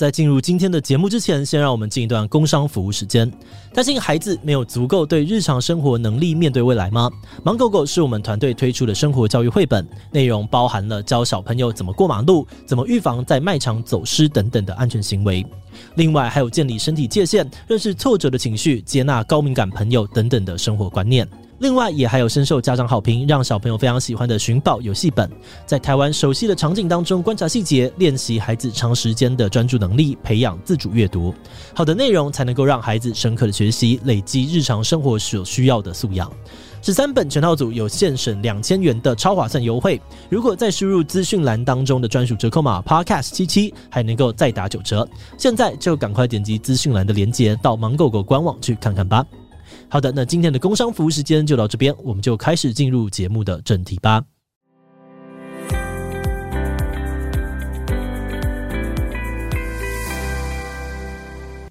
在进入今天的节目之前，先让我们进一段工商服务时间。担心孩子没有足够对日常生活能力面对未来吗？芒狗狗是我们团队推出的生活教育绘本，内容包含了教小朋友怎么过马路、怎么预防在卖场走失等等的安全行为。另外，还有建立身体界限、认识挫折的情绪、接纳高敏感朋友等等的生活观念。另外，也还有深受家长好评，让小朋友非常喜欢的寻宝游戏本，在台湾熟悉的场景当中观察细节，练习孩子长时间的专注能力，培养自主阅读。好的内容才能够让孩子深刻的学习，累积日常生活所需要的素养。十三本全套组有现省两千元的超划算优惠，如果再输入资讯栏当中的专属折扣码 Podcast 七七，还能够再打九折。现在就赶快点击资讯栏的链接，到芒狗狗官网去看看吧。好的，那今天的工商服务时间就到这边，我们就开始进入节目的正题吧。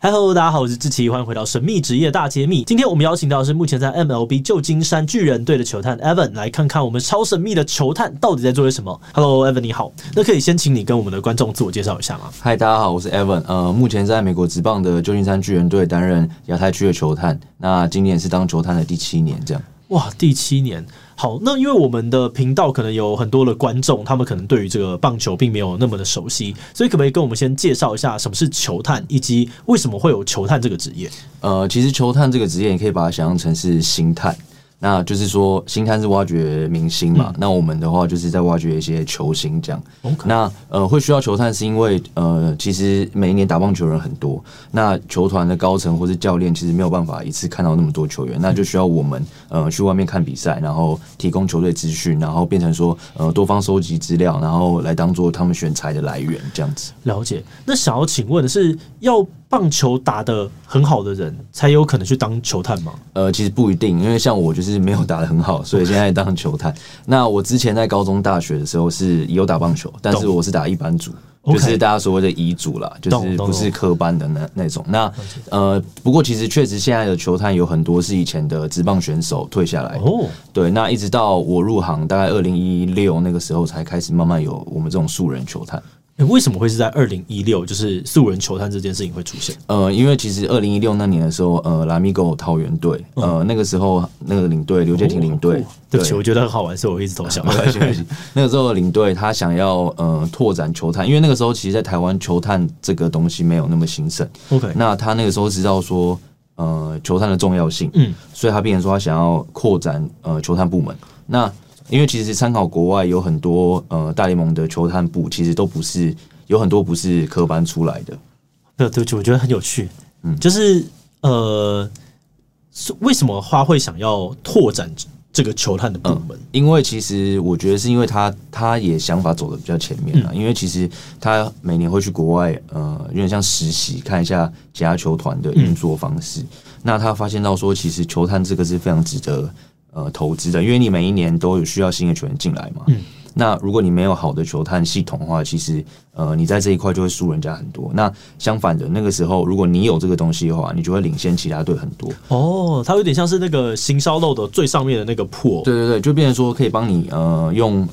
Hello，大家好，我是志奇，欢迎回到神秘职业大揭秘。今天我们邀请到的是目前在 MLB 旧金山巨人队的球探 Evan，来看看我们超神秘的球探到底在做些什么。Hello，Evan，你好。那可以先请你跟我们的观众自我介绍一下吗？嗨，大家好，我是 Evan。呃，目前在美国职棒的旧金山巨人队担任亚太区的球探。那今年是当球探的第七年，这样。哇，第七年。好，那因为我们的频道可能有很多的观众，他们可能对于这个棒球并没有那么的熟悉，所以可不可以跟我们先介绍一下什么是球探，以及为什么会有球探这个职业？呃，其实球探这个职业，你可以把它想象成是星探。那就是说，星探是挖掘明星嘛，嗯、那我们的话就是在挖掘一些球星这样。那呃，会需要球探是因为呃，其实每一年打棒球人很多，那球团的高层或是教练其实没有办法一次看到那么多球员，那就需要我们呃去外面看比赛，然后提供球队资讯，然后变成说呃多方收集资料，然后来当做他们选材的来源这样子。了解。那想要请问的是要。棒球打得很好的人才有可能去当球探吗？呃，其实不一定，因为像我就是没有打得很好，所以现在当球探。那我之前在高中、大学的时候是有打棒球，但是我是打一般组，就是大家所谓的乙组啦，就是不是科班的那那种。那呃，不过其实确实现在的球探有很多是以前的职棒选手退下来哦。对，那一直到我入行，大概二零一六那个时候才开始慢慢有我们这种素人球探。欸、为什么会是在二零一六，就是素人球探这件事情会出现？呃，因为其实二零一六那年的时候，呃，拉米狗桃园队，呃，那个时候那个领队刘建廷领队，对不起，我觉得很好玩，所以我一直都想。那个时候领队他想要呃拓展球探，因为那个时候其实，在台湾球探这个东西没有那么兴盛。OK，那他那个时候知道说呃球探的重要性，嗯，所以他变成说他想要扩展呃球探部门。那因为其实参考国外有很多呃大联盟的球探部，其实都不是有很多不是科班出来的。对对，我觉得很有趣。嗯，就是呃，为什么花会想要拓展这个球探的部门？嗯，因为其实我觉得是因为他他也想法走的比较前面了。嗯，因为其实他每年会去国外呃，有点像实习，看一下其他球团的运作方式。嗯，那他发现到说，其实球探这个是非常值得。呃，投资的，因为你每一年都有需要新的球员进来嘛。嗯。那如果你没有好的球探系统的话，其实呃，你在这一块就会输人家很多。那相反的，那个时候如果你有这个东西的话，你就会领先其他队很多。哦，它有点像是那个行销漏的最上面的那个破。对对对，就变成说可以帮你呃用。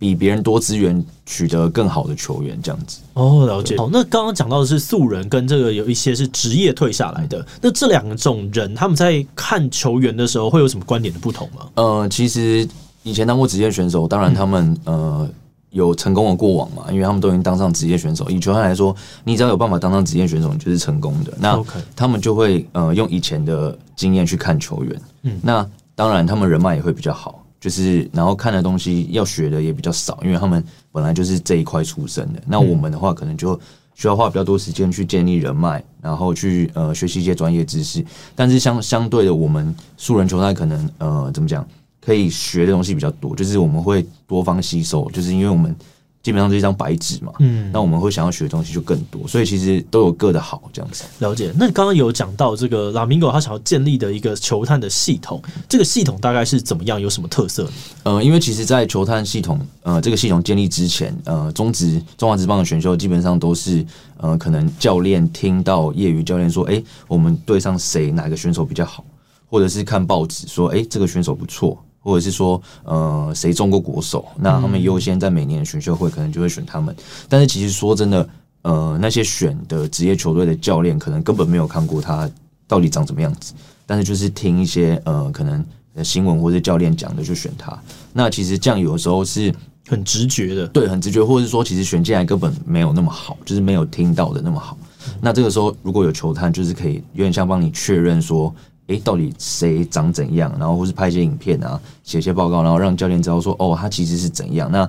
比别人多资源取得更好的球员，这样子哦，了解。好，那刚刚讲到的是素人，跟这个有一些是职业退下来的。那这两种人，他们在看球员的时候，会有什么观点的不同吗？呃，其实以前当过职业选手，当然他们、嗯、呃有成功的过往嘛，因为他们都已经当上职业选手。以球员来说，你只要有办法当上职业选手，你就是成功的。那他们就会呃用以前的经验去看球员。嗯，那当然他们人脉也会比较好。就是，然后看的东西要学的也比较少，因为他们本来就是这一块出身的。那我们的话，可能就需要花比较多时间去建立人脉，然后去呃学习一些专业知识。但是相相对的，我们素人球赛可能呃怎么讲，可以学的东西比较多，就是我们会多方吸收，就是因为我们。基本上是一张白纸嘛，嗯，那我们会想要学的东西就更多，所以其实都有各的好这样子。了解。那刚刚有讲到这个拉米狗他想要建立的一个球探的系统，这个系统大概是怎么样？有什么特色呢？呃，因为其实，在球探系统呃这个系统建立之前，呃，中职中华职棒的选秀基本上都是呃，可能教练听到业余教练说，哎、欸，我们队上谁哪个选手比较好，或者是看报纸说，哎、欸，这个选手不错。或者是说，呃，谁中过国手，那他们优先在每年的选秀会可能就会选他们。但是其实说真的，呃那些选的职业球队的教练可能根本没有看过他到底长什么样子，但是就是听一些呃可能新闻或者教练讲的就选他。那其实这样有的时候是很直觉的，对，很直觉，或者是说其实选进来根本没有那么好，就是没有听到的那么好。那这个时候如果有球探，就是可以有点像帮你确认说。诶，到底谁长怎样？然后或是拍一些影片啊，写一些报告，然后让教练知道说，哦，他其实是怎样。那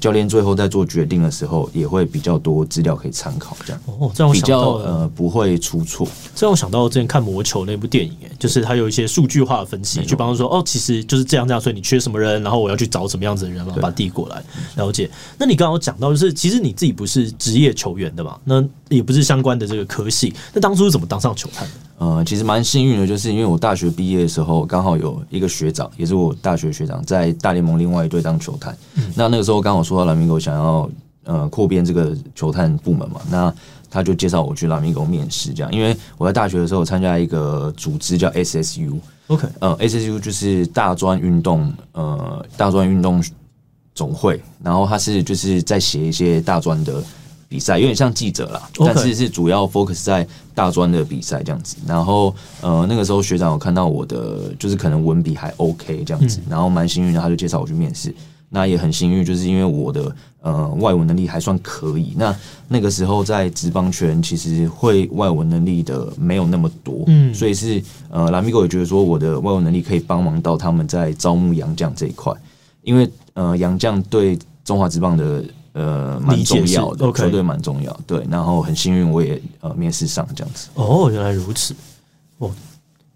教练最后在做决定的时候，也会比较多资料可以参考，这样哦，这样比较呃不会出错。这让我想到我之前看魔球那部电影，诶，就是他有一些数据化的分析，去帮他说，哦，其实就是这样这样，所以你缺什么人，然后我要去找什么样子的人然后，把他递过来了解。那你刚刚有讲到，就是其实你自己不是职业球员的嘛，那也不是相关的这个科系，那当初是怎么当上球探的？呃，其实蛮幸运的，就是因为我大学毕业的时候，刚好有一个学长，也是我大学学长，在大联盟另外一队当球探。嗯、那那个时候刚好说到拉米狗想要呃扩编这个球探部门嘛，那他就介绍我去拉米狗面试，这样。因为我在大学的时候参加一个组织叫 SSU，OK，呃，SSU 就是大专运动呃大专运动总会，然后他是就是在写一些大专的。比赛有点像记者啦，但是是主要 focus 在大专的比赛这样子。然后呃，那个时候学长有看到我的，就是可能文笔还 OK 这样子，然后蛮幸运的，他就介绍我去面试。那也很幸运，就是因为我的呃外文能力还算可以。那那个时候在职棒圈，其实会外文能力的没有那么多，嗯，所以是呃拉米狗也觉得说我的外文能力可以帮忙到他们在招募洋将这一块，因为呃洋将对中华职棒的。呃，蛮重要的，球队蛮重要，对。然后很幸运，我也呃面试上这样子。哦，原来如此。哦，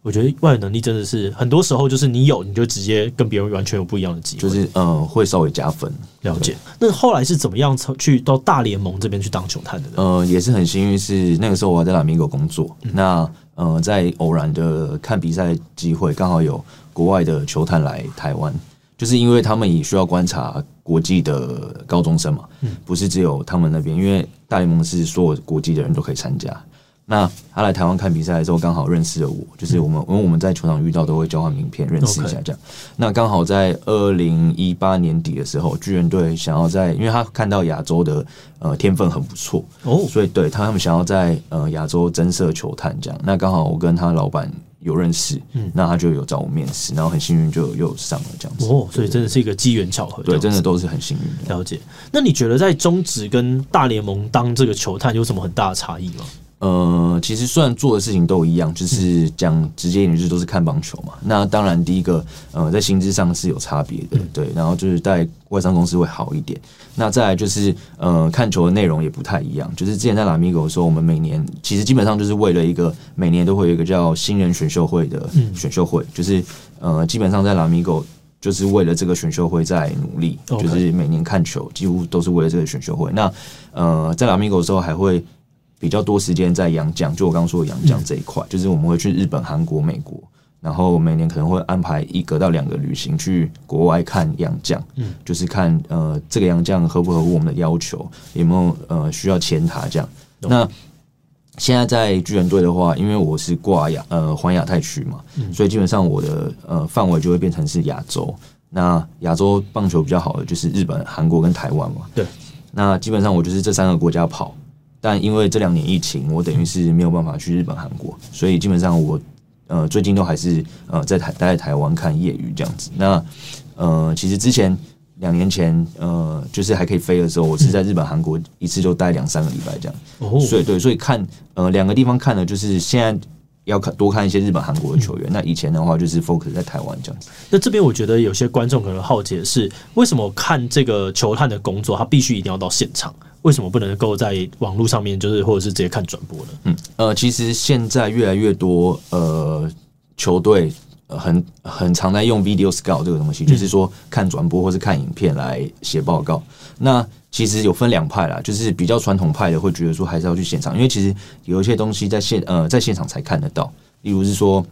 我觉得外语能力真的是很多时候就是你有，你就直接跟别人完全有不一样的机会，就是呃会稍微加分。了解。那后来是怎么样去到大联盟这边去当球探的呢？呃，也是很幸运，是那个时候我还在拉米狗工作。嗯、那呃，在偶然的看比赛机会，刚好有国外的球探来台湾。就是因为他们也需要观察国际的高中生嘛，不是只有他们那边，因为大联盟是所有国际的人都可以参加。那他来台湾看比赛的时候，刚好认识了我，就是我们因为我们在球场遇到都会交换名片，认识一下这样。那刚好在二零一八年底的时候，巨人队想要在，因为他看到亚洲的呃天分很不错哦，所以对他他们想要在呃亚洲增设球探这样。那刚好我跟他老板。有认识，嗯，那他就有找我面试，然后很幸运就又上了这样子。哦，所以真的是一个机缘巧合。对，真的都是很幸运。了解。那你觉得在中职跟大联盟当这个球探有什么很大的差异吗？呃，其实虽然做的事情都一样，就是讲直接一点，就是都是看棒球嘛。那当然，第一个，呃，在薪资上是有差别的，对。然后就是在外商公司会好一点。那再来就是，呃，看球的内容也不太一样。就是之前在拉米狗的时候，我们每年其实基本上就是为了一个每年都会有一个叫新人选秀会的选秀会，就是呃，基本上在拉米狗就是为了这个选秀会在努力，就是每年看球几乎都是为了这个选秀会。那呃，在拉米狗的时候还会。比较多时间在洋将，就我刚刚说的洋将这一块，嗯、就是我们会去日本、韩国、美国，然后每年可能会安排一个到两个旅行去国外看洋将，嗯，就是看呃这个洋将合不合乎我们的要求，有没有呃需要签他这样。嗯、那现在在巨人队的话，因为我是挂亚呃环亚太区嘛，嗯、所以基本上我的呃范围就会变成是亚洲。那亚洲棒球比较好的就是日本、韩国跟台湾嘛，对。那基本上我就是这三个国家跑。但因为这两年疫情，我等于是没有办法去日本、韩国，所以基本上我呃最近都还是呃在台待在台湾看业余这样子。那呃其实之前两年前呃就是还可以飞的时候，我是在日本、韩国一次就待两三个礼拜这样。哦，所以对，所以看呃两个地方看的就是现在。要看多看一些日本、韩国的球员。嗯、那以前的话就是 focus 在台湾这样子。那这边我觉得有些观众可能好奇的是，为什么看这个球探的工作，他必须一定要到现场？为什么不能够在网络上面，就是或者是直接看转播呢？嗯，呃，其实现在越来越多呃球队很很常在用 video scout 这个东西，嗯、就是说看转播或是看影片来写报告。那其实有分两派啦，就是比较传统派的会觉得说还是要去现场，因为其实有一些东西在现呃在现场才看得到，例如是说，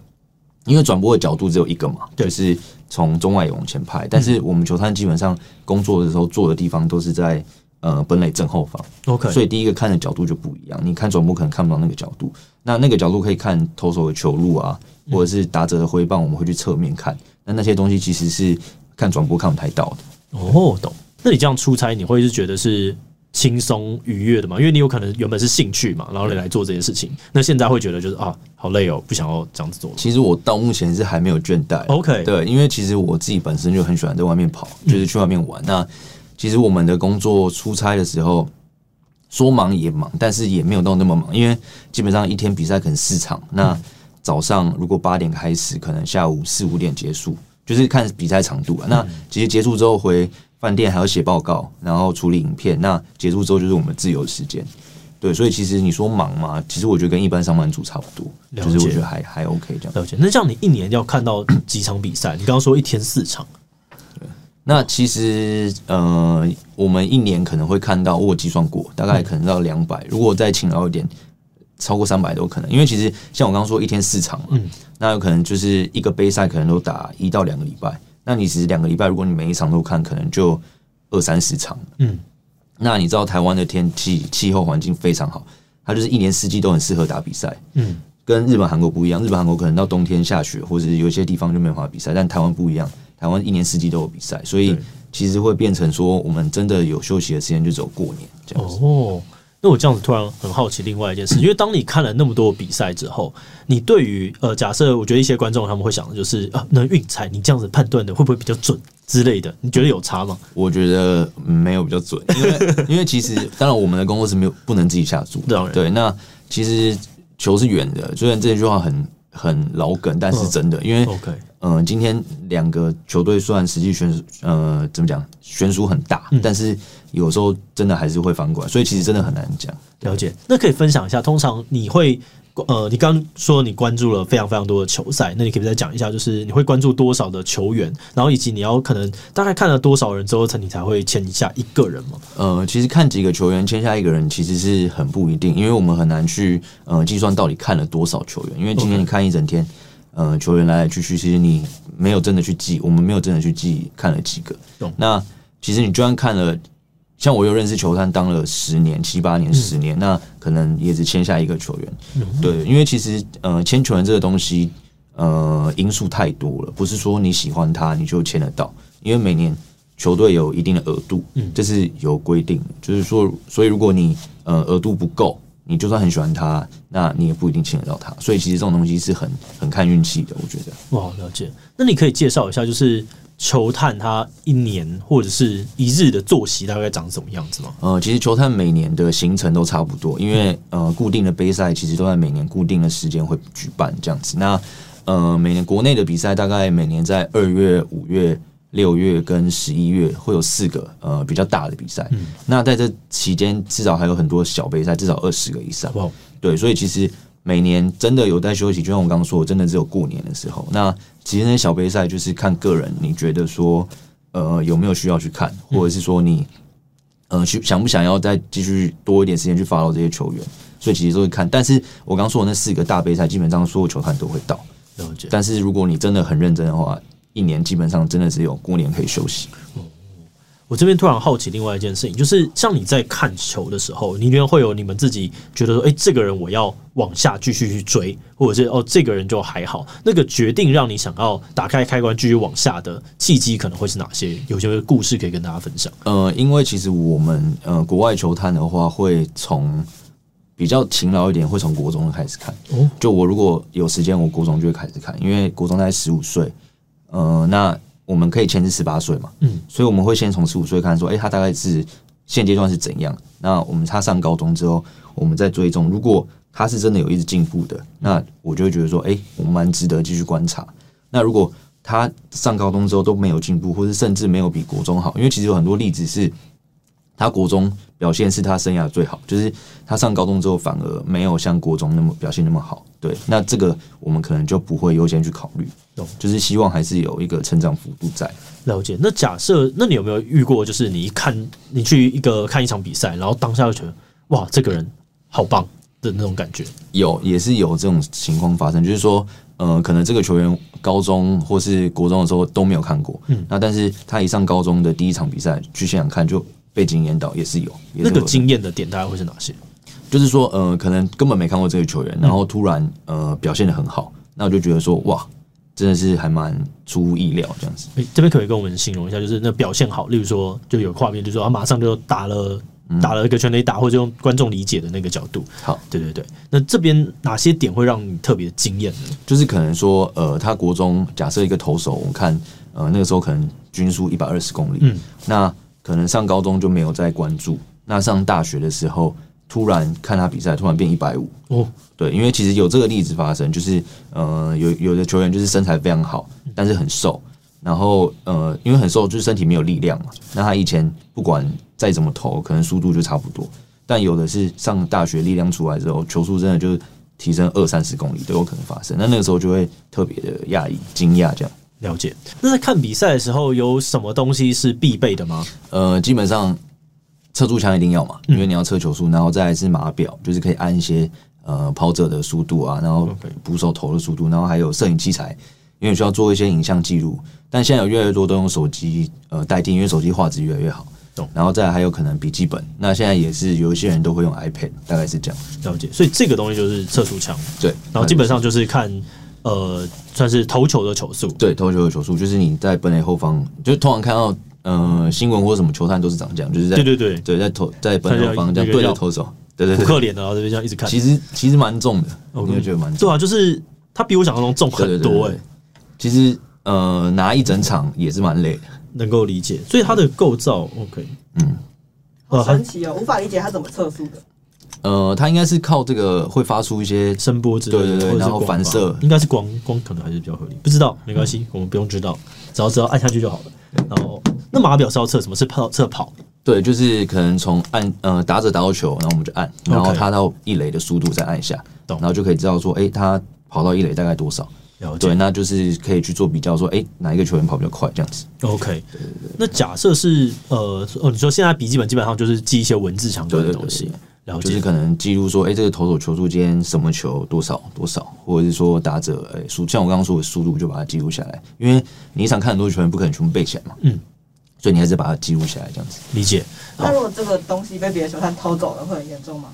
因为转播的角度只有一个嘛，就是从中外野往前拍，但是我们球探基本上工作的时候坐的地方都是在呃本垒正后方，OK，所以第一个看的角度就不一样，你看转播可能看不到那个角度，那那个角度可以看投手的球路啊，或者是打者的挥棒，我们会去侧面看，那那些东西其实是看转播看不太到的。哦，懂。那你这样出差，你会是觉得是轻松愉悦的嘛？因为你有可能原本是兴趣嘛，然后你来做这件事情，那现在会觉得就是啊，好累哦，不想要这样子做。其实我到目前是还没有倦怠。OK，对，因为其实我自己本身就很喜欢在外面跑，就是去外面玩。嗯、那其实我们的工作出差的时候，说忙也忙，但是也没有到那么忙，因为基本上一天比赛可能四场。那早上如果八点开始，可能下午四五点结束，就是看比赛长度啊。那其实结束之后回。饭店还要写报告，然后处理影片。那结束之后就是我们自由时间，对，所以其实你说忙吗？其实我觉得跟一般上班族差不多，就是我觉得还还 OK 这样。了解。那这样你一年要看到几场比赛？你刚刚说一天四场，对。那其实呃，我们一年可能会看到，我计算过，大概可能到两百。如果再勤劳一点，超过三百都可能。因为其实像我刚刚说一天四场嘛，嗯，那有可能就是一个杯赛可能都打一到两个礼拜。那你其实两个礼拜，如果你每一场都看，可能就二三十场。嗯，那你知道台湾的天气气候环境非常好，它就是一年四季都很适合打比赛。嗯，跟日本、韩国不一样，日本、韩国可能到冬天下雪，或者有些地方就没法比赛，但台湾不一样，台湾一年四季都有比赛，所以其实会变成说，我们真的有休息的时间就只有过年这样子。哦。那我这样子突然很好奇，另外一件事，因为当你看了那么多比赛之后，你对于呃，假设我觉得一些观众他们会想的就是啊，那运彩你这样子判断的会不会比较准之类的？你觉得有差吗？我觉得没有比较准，因为 因为其实当然我们的工作是没有不能自己下注，对。那其实球是圆的，虽然这句话很很老梗，但是真的，因为 OK，嗯，今天两个球队虽然实际悬呃怎么讲悬殊很大，但是。有时候真的还是会翻过来，所以其实真的很难讲。了解，那可以分享一下，通常你会呃，你刚刚说你关注了非常非常多的球赛，那你可以再讲一下，就是你会关注多少的球员，然后以及你要可能大概看了多少人之后，才你才会签下一个人吗？呃，其实看几个球员签下一个人，其实是很不一定，因为我们很难去呃计算到底看了多少球员，因为今天你看一整天，呃，球员来来去去，其实你没有真的去记，我们没有真的去记看了几个。懂。那其实你就算看了。像我又认识球探当了十年、七八年、十年，嗯、那可能也只签下一个球员。嗯、对，因为其实呃，签球员这个东西呃因素太多了，不是说你喜欢他你就签得到，因为每年球队有一定的额度，嗯，这是有规定的，就是说，所以如果你呃额度不够，你就算很喜欢他，那你也不一定签得到他。所以其实这种东西是很很看运气的，我觉得。哇，了解。那你可以介绍一下，就是。球探他一年或者是一日的作息大概长什么样子吗？呃，其实球探每年的行程都差不多，因为呃，固定的杯赛其实都在每年固定的时间会举办这样子。那呃，每年国内的比赛大概每年在二月、五月、六月跟十一月会有四个呃比较大的比赛。嗯，那在这期间至少还有很多小杯赛，至少二十个以上。哇，对，所以其实。每年真的有在休息，就像我刚刚说，真的只有过年的时候。那其实那些小杯赛就是看个人，你觉得说，呃，有没有需要去看，或者是说你，呃，去想不想要再继续多一点时间去 follow 这些球员？所以其实都会看。但是我刚刚说的那四个大杯赛，基本上所有球探都会到。但是如果你真的很认真的话，一年基本上真的只有过年可以休息。我这边突然好奇另外一件事情，就是像你在看球的时候，你里面会有你们自己觉得说，哎，这个人我要往下继续去追，或者是哦，这个人就还好。那个决定让你想要打开开关继续往下的契机，可能会是哪些？有些故事可以跟大家分享。呃，因为其实我们呃国外球探的话，会从比较勤劳一点，会从国中开始看。哦，就我如果有时间，我国中就会开始看，因为国中大概十五岁。呃，那。我们可以签至十八岁嘛？嗯，所以我们会先从十五岁看，说，诶，他大概是现阶段是怎样？那我们他上高中之后，我们再追踪。如果他是真的有一直进步的，那我就会觉得说，诶，我们蛮值得继续观察。那如果他上高中之后都没有进步，或是甚至没有比国中好，因为其实有很多例子是，他国中表现是他生涯最好，就是他上高中之后反而没有像国中那么表现那么好。对，那这个我们可能就不会优先去考虑。就是希望还是有一个成长幅度在。了解。那假设，那你有没有遇过，就是你一看，你去一个看一场比赛，然后当下就觉得，哇，这个人好棒的那种感觉？有，也是有这种情况发生。就是说，呃，可能这个球员高中或是国中的时候都没有看过，嗯，那但是他一上高中的第一场比赛去现场看，就被惊艳到，也是有。也是有那个惊艳的点大概会是哪些？就是说，呃，可能根本没看过这个球员，然后突然呃表现的很好，那我就觉得说，哇。真的是还蛮出乎意料这样子。诶，这边可以跟我们形容一下，就是那表现好，例如说就有画面，就是说他马上就打了打了一个全垒打，或者用观众理解的那个角度。好，对对对。那这边哪些点会让你特别惊艳呢？就是可能说，呃，他国中假设一个投手，我们看，呃，那个时候可能均速一百二十公里，嗯，那可能上高中就没有再关注，那上大学的时候，突然看他比赛，突然变一百五哦，对，因为其实有这个例子发生，就是呃，有有的球员就是身材非常好，但是很瘦。然后呃，因为很瘦，就是身体没有力量嘛。那他以前不管再怎么投，可能速度就差不多。但有的是上大学力量出来之后，球速真的就提升二三十公里都有可能发生。那那个时候就会特别的讶异、惊讶这样。了解。那在看比赛的时候，有什么东西是必备的吗？呃，基本上测速枪一定要嘛，因为你要测球速，然后再来是码表，就是可以按一些呃跑者的速度啊，然后捕手投的速度，然后还有摄影器材。因为需要做一些影像记录，但现在有越来越多都用手机呃代替，因为手机画质越来越好。懂。然后再来还有可能笔记本，那现在也是有一些人都会用 iPad，大概是这样。了解。所以这个东西就是测速枪。对。然后基本上就是看呃，算是投球的球速。对，投球的球速就是你在本垒后方，就通常看到呃新闻或者什么球探都是长这样，就是在对对对对在投在本垒后方这样对着投手，对对对，扑克脸的，然后这边这样一直看。其实其实蛮重的，我也觉得蛮重。对啊，就是他比我想象中重很多哎。其实。呃，拿一整场也是蛮累的，能够理解。所以它的构造，OK，嗯，好神奇哦，无法理解它怎么测速的。呃，它应该是靠这个会发出一些声波之类的，对对对，然后反射，应该是光，光可能还是比较合理。不知道，没关系，嗯、我们不用知道，只要只要按下去就好了。然后，那码表是要测什么？是跑测跑？对，就是可能从按呃打者打到球，然后我们就按，然后他到一垒的速度再按下，懂，然后就可以知道说，哎，他跑到一垒大概多少。对，那就是可以去做比较，说，哎、欸，哪一个球员跑比较快，这样子。OK。那假设是，呃，哦，你说现在笔记本基本上就是记一些文字强度的东西，然后就是可能记录说，哎、欸，这个投手球速今天什么球多少多少，或者是说打者，哎、欸，速像我刚刚说的速度，就把它记录下来。因为你一场看很多球员，不可能全部背起来嘛，嗯，所以你还是把它记录下来，这样子。理解。那如果这个东西被别的球探偷走了，会很严重吗？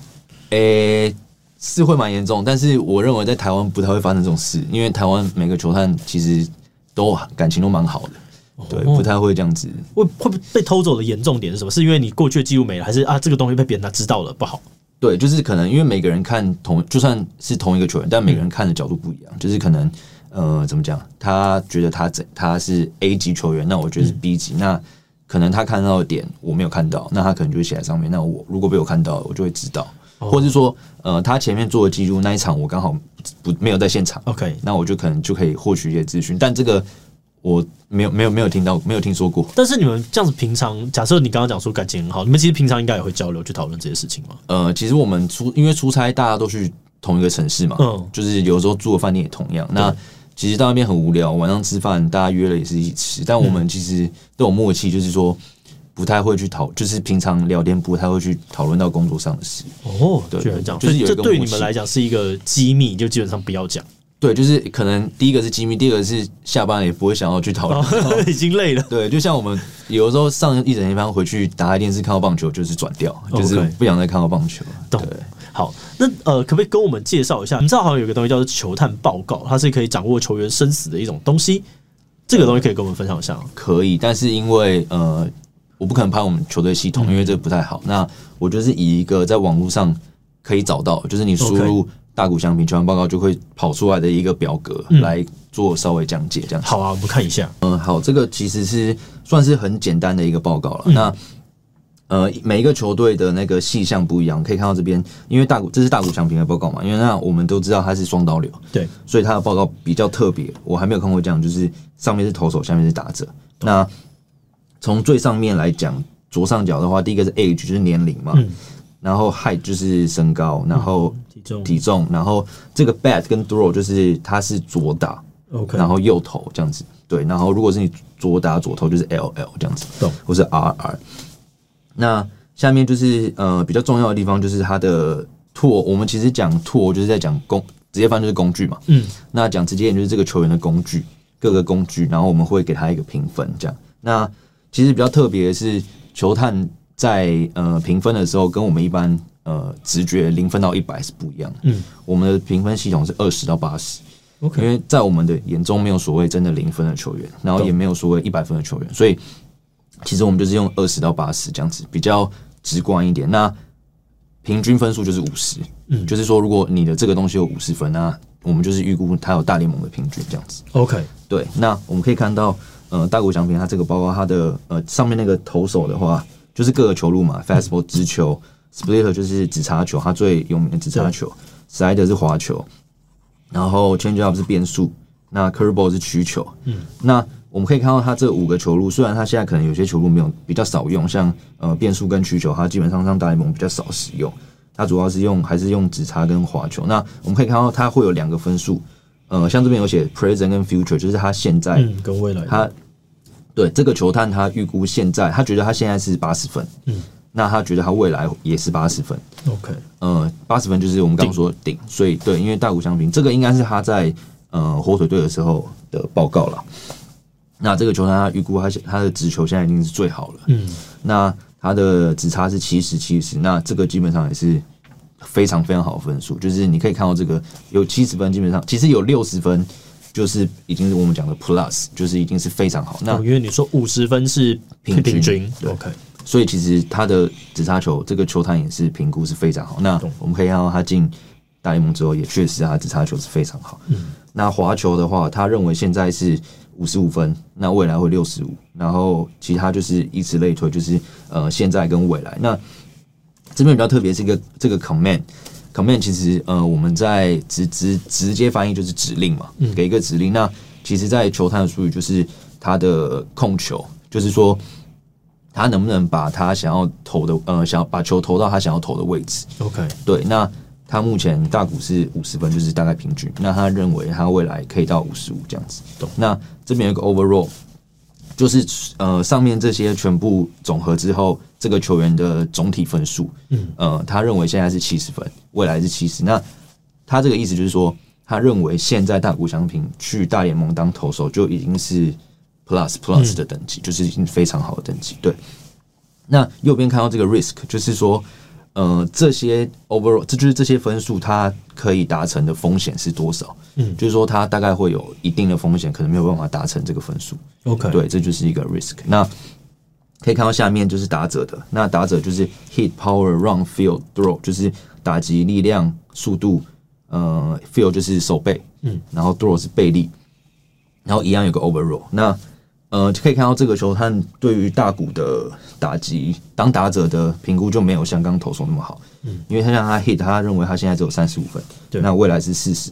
诶、欸。是会蛮严重，但是我认为在台湾不太会发生这种事，因为台湾每个球探其实都感情都蛮好的，对，不太会这样子。会会被偷走的严重点是什么？是因为你过去的记录没了，还是啊这个东西被别人他知道了不好？对，就是可能因为每个人看同就算是同一个球员，但每个人看的角度不一样，就是可能呃怎么讲，他觉得他怎他是 A 级球员，那我觉得是 B 级，那可能他看到的点我没有看到，那他可能就会写在上面，那我如果被我看到，我就会知道。或者是说，呃，他前面做的记录那一场，我刚好不没有在现场，OK，那我就可能就可以获取一些资讯，但这个我没有没有没有听到，没有听说过。但是你们这样子平常，假设你刚刚讲说感情很好，你们其实平常应该也会交流去讨论这些事情吗？呃，其实我们出因为出差，大家都去同一个城市嘛，嗯，就是有时候住的饭店也同样。那其实到那边很无聊，晚上吃饭大家约了也是一起吃，但我们其实都有默契，就是说。不太会去讨，就是平常聊天不太会去讨论到工作上的事。哦，对，居然这样，就是这对你们来讲是一个机密，就基本上不要讲。对，就是可能第一个是机密，第二个是下班也不会想要去讨论，哦，已经累了。对，就像我们有的时候上一整天班回去打开电视看到棒球，就是转掉，就是不想再看到棒球。懂。好，那呃，可不可以跟我们介绍一下？你知道好像有个东西叫做球探报告，它是可以掌握球员生死的一种东西。这个东西可以跟我们分享一下？可以，但是因为呃。我不可能拍我们球队系统，因为这个不太好。那我就是以一个在网络上可以找到，就是你输入大谷翔平球探报告就会跑出来的一个表格来做稍微讲解，这样子。好啊，我们看一下。嗯，好，这个其实是算是很简单的一个报告了。那呃，每一个球队的那个细项不一样，可以看到这边，因为大谷这是大谷翔平的报告嘛，因为那我们都知道他是双刀流，对，所以他的报告比较特别。我还没有看过这样，就是上面是投手，下面是打者。那从最上面来讲，左上角的话，第一个是 age，就是年龄嘛，嗯、然后 height 就是身高，然后体重，体重，然后这个 bat 跟 throw 就是他是左打，OK，然后右投这样子，对，然后如果是你左打左投就是 LL 这样子，懂，或是 RR。那下面就是呃比较重要的地方就是它的 tool，我们其实讲 tool 就是在讲工，直接翻就是工具嘛，嗯，那讲直接点就是这个球员的工具，各个工具，然后我们会给他一个评分，这样，那。其实比较特别的是，球探在呃评分的时候，跟我们一般呃直觉零分到一百是不一样的。嗯，我们的评分系统是二十到八十。OK，因为在我们的眼中没有所谓真的零分的球员，然后也没有所谓一百分的球员，所以其实我们就是用二十到八十这样子比较直观一点。那平均分数就是五十，嗯，就是说如果你的这个东西有五十分，那我们就是预估它有大联盟的平均这样子。OK，对。那我们可以看到，呃，大谷翔平它这个包括它的呃上面那个投手的话，就是各个球路嘛，Fastball 直球，Splitter 就是指叉球，它最有名的指叉球，Slider 是滑球，然后 Changeup 是变速，那 Curveball 是曲球，嗯，那。我们可以看到，他这五个球路，虽然他现在可能有些球路没有比较少用，像呃变速跟曲球，他基本上让大联盟比较少使用。他主要是用还是用指叉跟滑球。那我们可以看到，他会有两个分数，呃，像这边有写 present 跟 future，就是他现在、嗯、跟未来。他对这个球探，他预估现在，他觉得他现在是八十分，嗯，那他觉得他未来也是八十分。OK，呃，八十分就是我们刚刚说顶，所以对，因为大谷翔平这个应该是他在呃火腿队的时候的报告了。那这个球他预估他他的直球现在已经是最好了。嗯，那他的直差是七十七十，那这个基本上也是非常非常好的分数。就是你可以看到这个有七十分，基本上其实有六十分，就是已经是我们讲的 plus，就是已经是非常好。那因为你说五十分是平均，平均对，OK，所以其实他的直叉球这个球探也是评估是非常好。那我们可以看到他进大联盟之后，也确实他直叉球是非常好。嗯，那滑球的话，他认为现在是。五十五分，那未来会六十五，然后其他就是以此类推，就是呃现在跟未来。那这边比较特别是一个这个 command，command 其实呃我们在直直直接翻译就是指令嘛，给一个指令。那其实，在球探的术语就是他的控球，就是说他能不能把他想要投的呃想要把球投到他想要投的位置。OK，对，那。他目前大股是五十分，就是大概平均。那他认为他未来可以到五十五这样子。懂。那这边有个 overall，就是呃上面这些全部总和之后，这个球员的总体分数，嗯，呃，他认为现在是七十分，未来是七十。那他这个意思就是说，他认为现在大谷翔平去大联盟当投手就已经是 plus plus 的等级，嗯，就是已经非常好的等级。对。那右边看到这个 risk，就是说。呃，这些 overall，这就是这些分数，它可以达成的风险是多少？嗯，就是说它大概会有一定的风险，可能没有办法达成这个分数。OK，对，这就是一个 risk。那可以看到下面就是打者的，那打者就是 hit power run field throw，就是打击力量、速度。呃，field 就是手背，嗯，然后 throw 是背力，然后一样有个 overall。那呃，可以看到这个球探对于大谷的打击当打者的评估就没有像刚投手那么好，嗯，因为他让他 hit，他认为他现在只有三十五分，对，那未来是四十，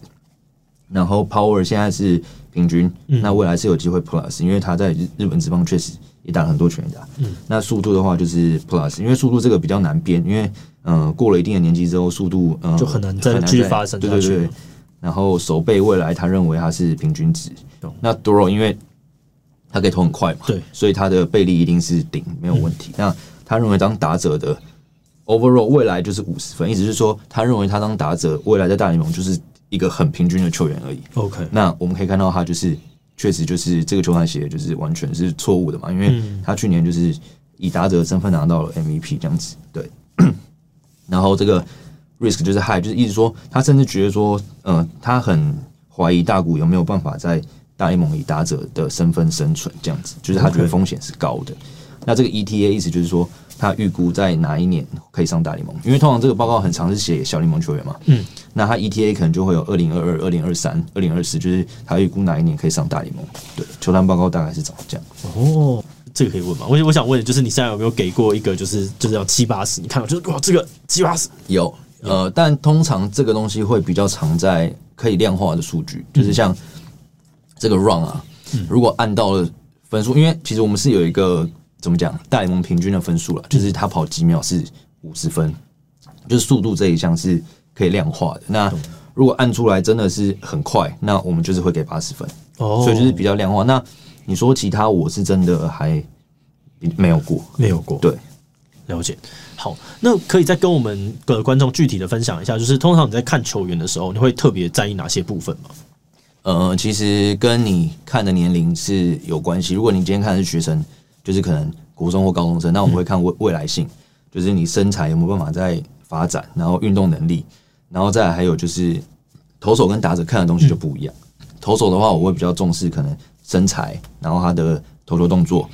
然后 power 现在是平均，嗯，那未来是有机会 plus，因为他在日日本职棒确实也打了很多全垒打，嗯，那速度的话就是 plus，因为速度这个比较难编，因为呃过了一定的年纪之后，速度呃就很难再继续发生，对对对，然后手背未来他认为他是平均值，那 d o r o 因为。他可以投很快嘛？对，所以他的背力一定是顶，没有问题。嗯、那他认为当打者的 overall 未来就是五十分，意思是说，他认为他当打者未来在大联盟就是一个很平均的球员而已。OK，那我们可以看到他就是确实就是这个球探写的就是完全是错误的嘛，因为他去年就是以打者的身份拿到了 MVP 这样子。对，然后这个 risk 就是 high，就是意思说他甚至觉得说，呃，他很怀疑大谷有没有办法在。大联盟以打者的身份生存，这样子就是他觉得风险是高的。那这个 ETA 意思就是说，他预估在哪一年可以上大联盟？因为通常这个报告很常是写小联盟球员嘛。嗯。那他 ETA 可能就会有二零二二、二零二三、二零二四，就是他预估哪一年可以上大联盟。对，球探报告大概是长这样。哦，这个可以问吗？我我想问，就是你现在有没有给过一个，就是就是要七八十？你看，就是哇，这个七八十有呃，但通常这个东西会比较常在可以量化的数据，就是像。这个 run 啊，如果按到了分数，因为其实我们是有一个怎么讲大联盟平均的分数了，就是他跑几秒是五十分，就是速度这一项是可以量化的。那如果按出来真的是很快，那我们就是会给八十分。哦，所以就是比较量化。那你说其他，我是真的还没有过，没有过。对，了解。好，那可以再跟我们的观众具体的分享一下，就是通常你在看球员的时候，你会特别在意哪些部分吗？呃，其实跟你看的年龄是有关系。如果你今天看的是学生，就是可能国中或高中生，那我们会看未未来性，就是你身材有没有办法在发展，然后运动能力，然后再来还有就是投手跟打者看的东西就不一样。投手的话，我会比较重视可能身材，然后他的投球动作，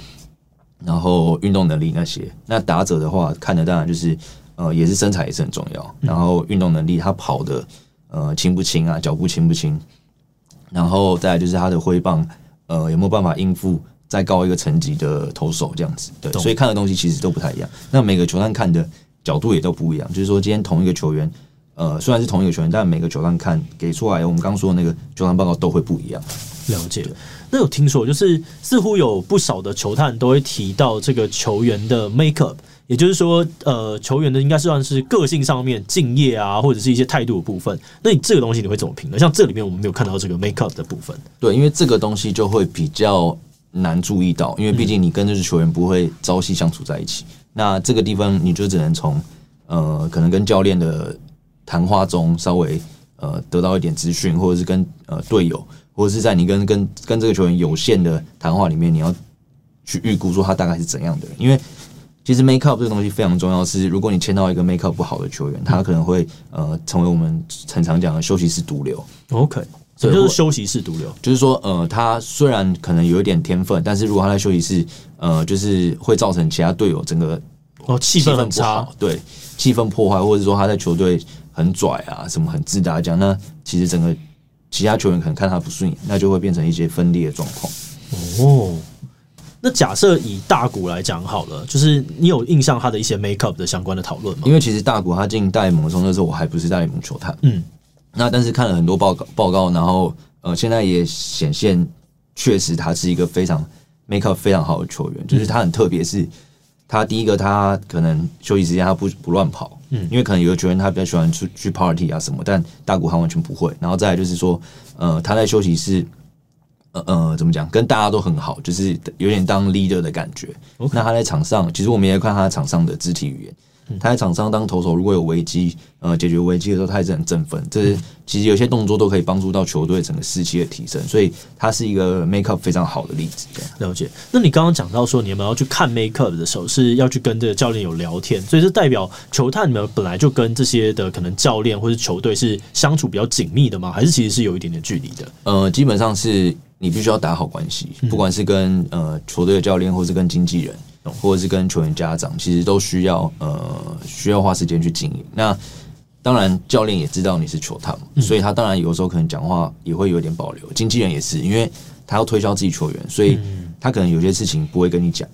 然后运动能力那些。那打者的话，看的当然就是呃，也是身材也是很重要。然后运动能力，他跑的呃轻不轻啊，脚步轻不轻？然后再来就是他的挥棒，呃，有没有办法应付再高一个层级的投手这样子？对，所以看的东西其实都不太一样。那每个球探看的角度也都不一样，就是说今天同一个球员。呃，虽然是同一个球员，但每个球探看给出来，我们刚刚说的那个球探报告都会不一样。了解。那有听说，就是似乎有不少的球探都会提到这个球员的 makeup，也就是说，呃，球员的应该算是个性上面敬业啊，或者是一些态度的部分。那你这个东西你会怎么评呢？像这里面我们没有看到这个 makeup 的部分。对，因为这个东西就会比较难注意到，因为毕竟你跟这支球员不会朝夕相处在一起。那这个地方你就只能从呃，可能跟教练的。谈话中稍微呃得到一点资讯，或者是跟呃队友，或者是在你跟跟跟这个球员有限的谈话里面，你要去预估说他大概是怎样的人。因为其实 make up 这个东西非常重要，是如果你签到一个 make up 不好的球员，他可能会呃成为我们很常讲的休息室毒瘤。OK，所以就是休息室毒瘤，就是说呃他虽然可能有一点天分，但是如果他在休息室呃就是会造成其他队友整个哦气氛很差，对气氛破坏，或者说他在球队。很拽啊，什么很自大讲，那其实整个其他球员可能看他不顺眼，那就会变成一些分裂的状况。哦，那假设以大谷来讲好了，就是你有印象他的一些 make up 的相关的讨论吗？因为其实大谷他进大联盟的时候，那时候我还不是大联盟球探，嗯，那但是看了很多报告报告，然后呃，现在也显现确实他是一个非常 make up 非常好的球员，就是他很特别，是他第一个他可能休息时间他不不乱跑。嗯，因为可能有的球员他比较喜欢出去 party 啊什么，但大谷他完全不会。然后再来就是说，呃，他在休息室，呃呃，怎么讲，跟大家都很好，就是有点当 leader 的感觉。那他在场上，其实我们也看他场上的肢体语言。他在场上当投手，如果有危机，呃，解决危机的时候，他也是很振奋。这是其实有些动作都可以帮助到球队整个士气的提升，所以他是一个 make up 非常好的例子。了解。那你刚刚讲到说，你们要去看 make up 的时候，是要去跟这个教练有聊天，所以是代表球探你们本来就跟这些的可能教练或是球队是相处比较紧密的吗？还是其实是有一点点距离的？呃，基本上是你必须要打好关系，不管是跟呃球队的教练，或是跟经纪人。或者是跟球员家长，其实都需要呃需要花时间去经营。那当然，教练也知道你是球探嘛，嗯、所以他当然有时候可能讲话也会有点保留。经纪人也是，因为他要推销自己球员，所以他可能有些事情不会跟你讲。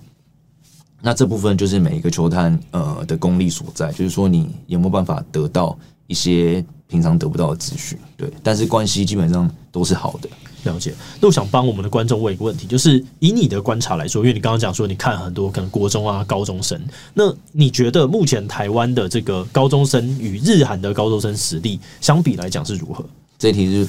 那这部分就是每一个球探呃的功力所在，就是说你有没有办法得到一些平常得不到的资讯。对，但是关系基本上都是好的。了解，那我想帮我们的观众问一个问题，就是以你的观察来说，因为你刚刚讲说你看很多可能国中啊、高中生，那你觉得目前台湾的这个高中生与日韩的高中生实力相比来讲是如何？这题是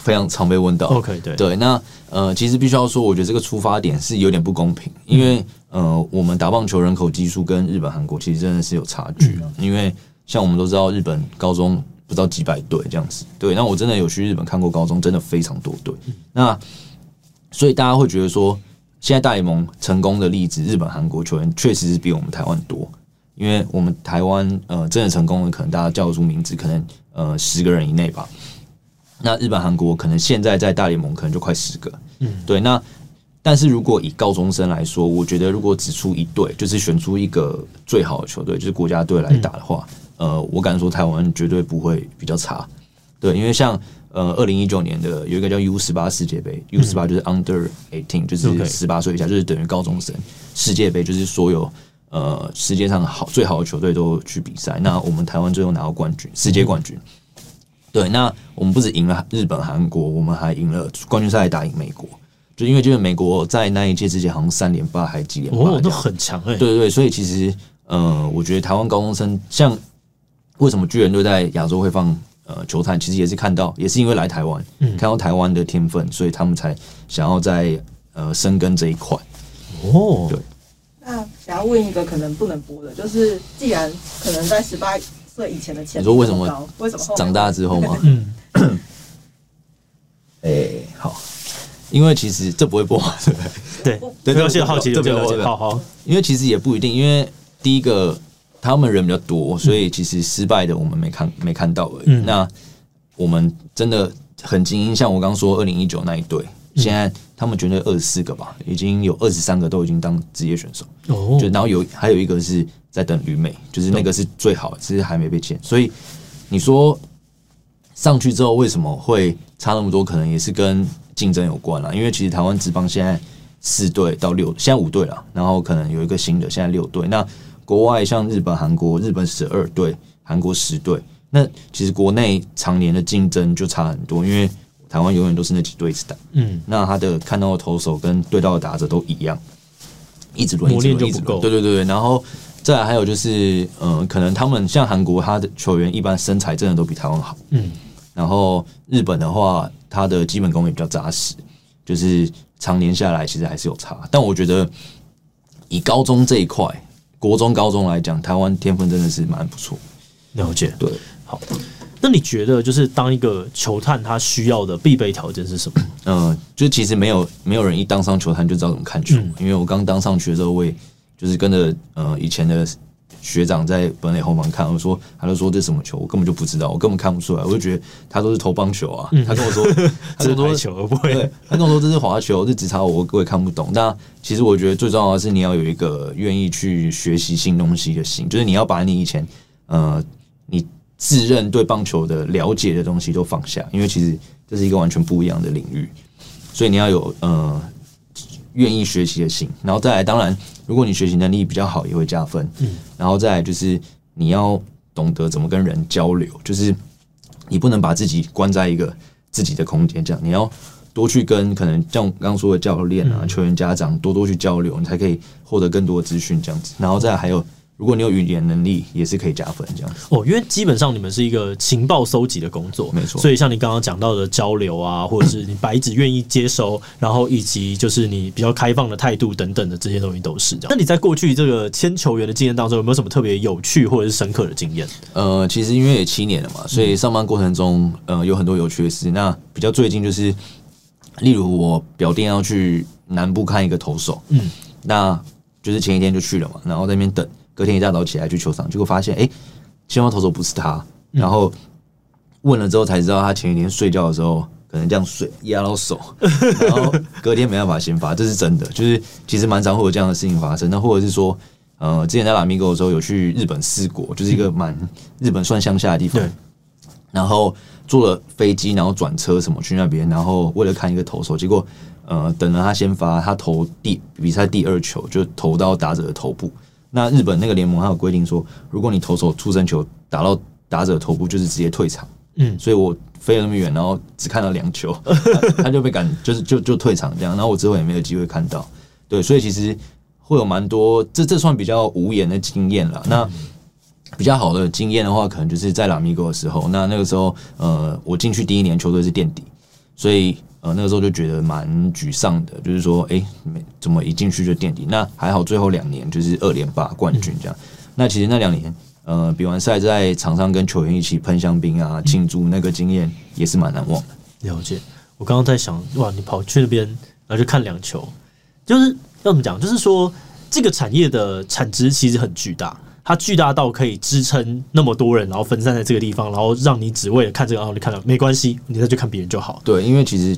非常常被问到。OK，对对，那呃，其实必须要说，我觉得这个出发点是有点不公平，因为呃，我们打棒球人口基数跟日本、韩国其实真的是有差距，因为像我们都知道日本高中。不知道几百队这样子，对。那我真的有去日本看过高中，真的非常多队。那所以大家会觉得说，现在大联盟成功的例子，日本、韩国球员确实是比我们台湾多。因为我们台湾呃真的成功的，可能大家叫得出名字，可能呃十个人以内吧。那日本、韩国可能现在在大联盟可能就快十个。嗯，对。那但是如果以高中生来说，我觉得如果只出一队，就是选出一个最好的球队，就是国家队来打的话。呃，我敢说台湾绝对不会比较差，对，因为像呃，二零一九年的有一个叫 U 十八世界杯，U 十八就是 Under eighteen，就是十八岁以下，就是等于高中生世界杯，就是所有呃世界上好最好的球队都去比赛。那我们台湾最后拿到冠军，世界冠军。对，那我们不止赢了日本、韩国，我们还赢了冠军赛，打赢美国。就因为就是美国在那一届之前好像三连霸还几连霸，哦，都很强哎。对对对，所以其实呃，我觉得台湾高中生像。为什么巨人队在亚洲会放呃球探？其实也是看到，也是因为来台湾，嗯，看到台湾的天分，所以他们才想要在呃深耕这一块。哦，对。那想要问一个可能不能播的，就是既然可能在十八岁以前的钱，你说为什么？为什么长大之后吗？嗯。哎、欸，好，因为其实这不会播，对不对？对对，对，现在好奇，这边了解，好好。因为其实也不一定，因为第一个。他们人比较多，所以其实失败的我们没看没看到而已。嗯、那我们真的很精英，像我刚刚说二零一九那一队，现在他们绝对二十四个吧，已经有二十三个都已经当职业选手哦，就然后有还有一个是在等旅美，就是那个是最好的，只是还没被签。所以你说上去之后为什么会差那么多？可能也是跟竞争有关啦。因为其实台湾职棒现在四队到六，现在五队了，然后可能有一个新的，现在六队。那国外像日本、韩国，日本十二队，韩国十队。那其实国内常年的竞争就差很多，因为。台湾永远都是那几队一直打，嗯，那他的看到的投手跟对到的打者都一样，一直轮，磨练就不够，对对对，然后再来还有就是，嗯、呃，可能他们像韩国，他的球员一般身材真的都比台湾好，嗯，然后日本的话，他的基本功也比较扎实，就是常年下来其实还是有差，但我觉得以高中这一块，国中、高中来讲，台湾天分真的是蛮不错，了解，对，好。那你觉得，就是当一个球探，他需要的必备条件是什么？嗯、呃，就其实没有没有人一当上球探就知道怎么看球，嗯、因为我刚当上去的时候，我也就是跟着呃以前的学长在本垒后方看，我说他就说这是什么球，我根本就不知道，我根本看不出来，我就觉得他都是投棒球啊。嗯、他跟我说，他跟我说球不会，他跟我说这是滑球，这直插我我也看不懂。那其实我觉得最重要的是你要有一个愿意去学习新东西的心，就是你要把你以前呃你。自认对棒球的了解的东西都放下，因为其实这是一个完全不一样的领域，所以你要有呃愿意学习的心，然后再来，当然如果你学习能力比较好，也会加分。嗯，然后再来就是你要懂得怎么跟人交流，就是你不能把自己关在一个自己的空间，这样你要多去跟可能像刚刚说的教练啊、球员、家长多多去交流，你才可以获得更多的资讯，这样子。然后再来还有。如果你有语言能力，也是可以加分这样子哦。因为基本上你们是一个情报搜集的工作，没错。所以像你刚刚讲到的交流啊，或者是你白纸愿意接收，然后以及就是你比较开放的态度等等的这些东西都是这样。那你在过去这个签球员的经验当中，有没有什么特别有趣或者是深刻的经验？呃，其实因为也七年了嘛，所以上班过程中，呃，有很多有趣的事。那比较最近就是，例如我表弟要去南部看一个投手，嗯，那就是前一天就去了嘛，然后在那边等。隔天一大早起来去球场，结果发现，哎、欸，先发投手不是他。然后问了之后才知道，他前一天睡觉的时候可能这样睡压到手，然后隔天没办法先发，这是真的。就是其实蛮常会有这样的事情发生。那或者是说，呃，之前在拉米戈的时候有去日本四国，就是一个蛮日本算乡下的地方。然后坐了飞机，然后转车什么去那边，然后为了看一个投手，结果呃等了他先发，他投第比赛第二球就投到打者的头部。那日本那个联盟还有规定说，如果你投手出身球打到打者头部，就是直接退场。嗯，所以我飞了那么远，然后只看到两球，他就被赶，就是就就退场这样。然后我之后也没有机会看到。对，所以其实会有蛮多，这这算比较无言的经验了。那比较好的经验的话，可能就是在拉米戈的时候。那那个时候，呃，我进去第一年球队是垫底，所以。呃，那个时候就觉得蛮沮丧的，就是说，哎、欸，没怎么一进去就垫底。那还好，最后两年就是二连霸冠军这样。嗯、那其实那两年，呃，比完赛在场上跟球员一起喷香槟啊，庆祝那个经验也是蛮难忘的。了解。我刚刚在想，哇，你跑去那边，然后就看两球，就是要怎么讲？就是说，这个产业的产值其实很巨大。它巨大到可以支撑那么多人，然后分散在这个地方，然后让你只为了看这个，然后你看了没关系，你再去看别人就好。对，因为其实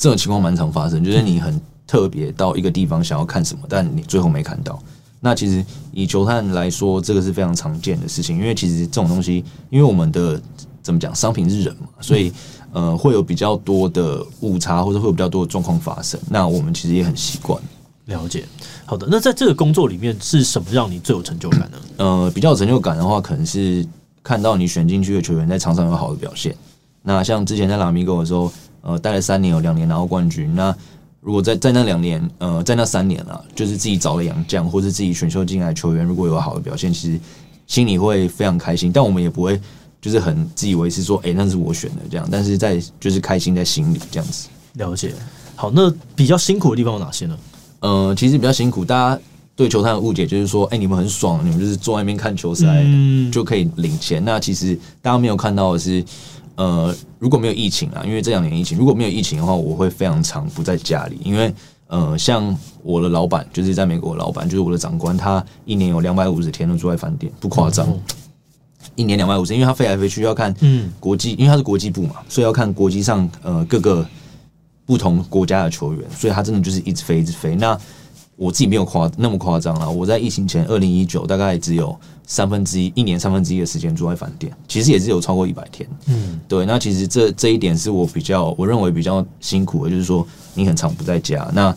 这种情况蛮常发生，就是你很特别到一个地方想要看什么，但你最后没看到。那其实以球探来说，这个是非常常见的事情，因为其实这种东西，因为我们的怎么讲，商品是人嘛，所以呃会有比较多的误差，或者会有比较多的状况发生。那我们其实也很习惯。了解。好的，那在这个工作里面是什么让你最有成就感呢？呃，比较有成就感的话，可能是看到你选进去的球员在场上有好的表现。那像之前在拉米戈的时候，呃，待了三年，有两年拿过冠军。那如果在在那两年，呃，在那三年啊，就是自己找了洋将，或是自己选秀进来的球员，如果有好的表现，其实心里会非常开心。但我们也不会就是很自以为是说，哎、欸，那是我选的这样。但是在就是开心在心里这样子。了解。好，那比较辛苦的地方有哪些呢？呃，其实比较辛苦，大家对球探的误解就是说，哎、欸，你们很爽，你们就是坐外面看球赛嗯就可以领钱。嗯、那其实大家没有看到的是，呃，如果没有疫情啊，因为这两年疫情，如果没有疫情的话，我会非常常不在家里，因为呃，像我的老板就是在美国的老板，就是我的长官，他一年有两百五十天都住在饭店，不夸张，一年两百五十，因为他飞来飞去要看，国际，因为他是国际部嘛，所以要看国际上呃各个。不同国家的球员，所以他真的就是一直飞，一直飞。那我自己没有夸那么夸张啦，我在疫情前二零一九大概只有三分之一一年三分之一的时间住在饭店，其实也是有超过一百天。嗯，对。那其实这这一点是我比较我认为比较辛苦的，就是说你很常不在家。那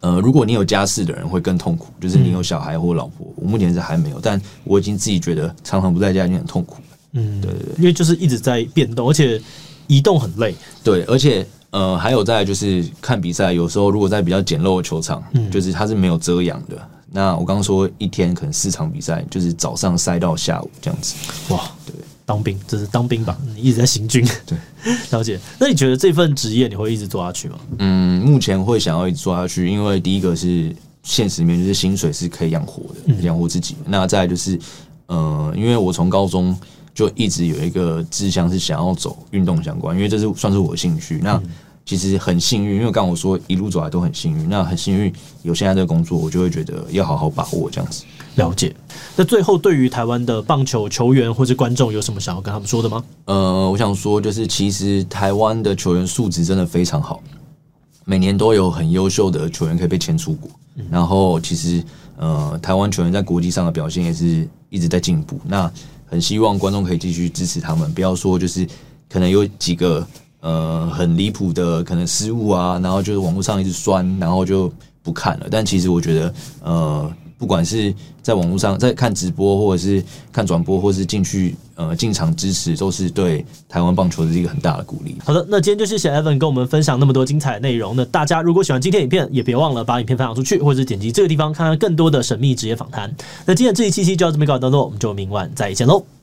呃，如果你有家室的人会更痛苦，就是你有小孩或老婆。我目前是还没有，但我已经自己觉得常常不在家已经很痛苦。嗯，对对对，因为就是一直在变动，而且移动很累。对，而且。呃，还有再来就是看比赛，有时候如果在比较简陋的球场，嗯，就是它是没有遮阳的。那我刚刚说一天可能四场比赛，就是早上塞到下午这样子。哇，对，当兵这是当兵吧？你一直在行军，对，了解。那你觉得这份职业你会一直做下去吗？嗯，目前会想要一直做下去，因为第一个是现实里面就是薪水是可以养活的，养活自己。那再来就是，呃，因为我从高中。就一直有一个志向是想要走运动相关，因为这是算是我的兴趣。那其实很幸运，因为刚刚我说一路走来都很幸运。那很幸运有现在这个工作，我就会觉得要好好把握这样子。了解。那最后，对于台湾的棒球球员或者观众，有什么想要跟他们说的吗？呃，我想说，就是其实台湾的球员素质真的非常好，每年都有很优秀的球员可以被签出国。然后，其实呃，台湾球员在国际上的表现也是一直在进步。那很希望观众可以继续支持他们，不要说就是可能有几个呃很离谱的可能失误啊，然后就是网络上一直酸，然后就不看了。但其实我觉得呃。不管是在网络上在看直播，或者是看转播，或者是进去呃进场支持，都是对台湾棒球的一个很大的鼓励。好的，那今天就谢谢 Evan 跟我们分享那么多精彩的内容。那大家如果喜欢今天影片，也别忘了把影片分享出去，或者是点击这个地方看看更多的神秘职业访谈。那今天这一期期就到这边告一段落，我们就明晚再见喽。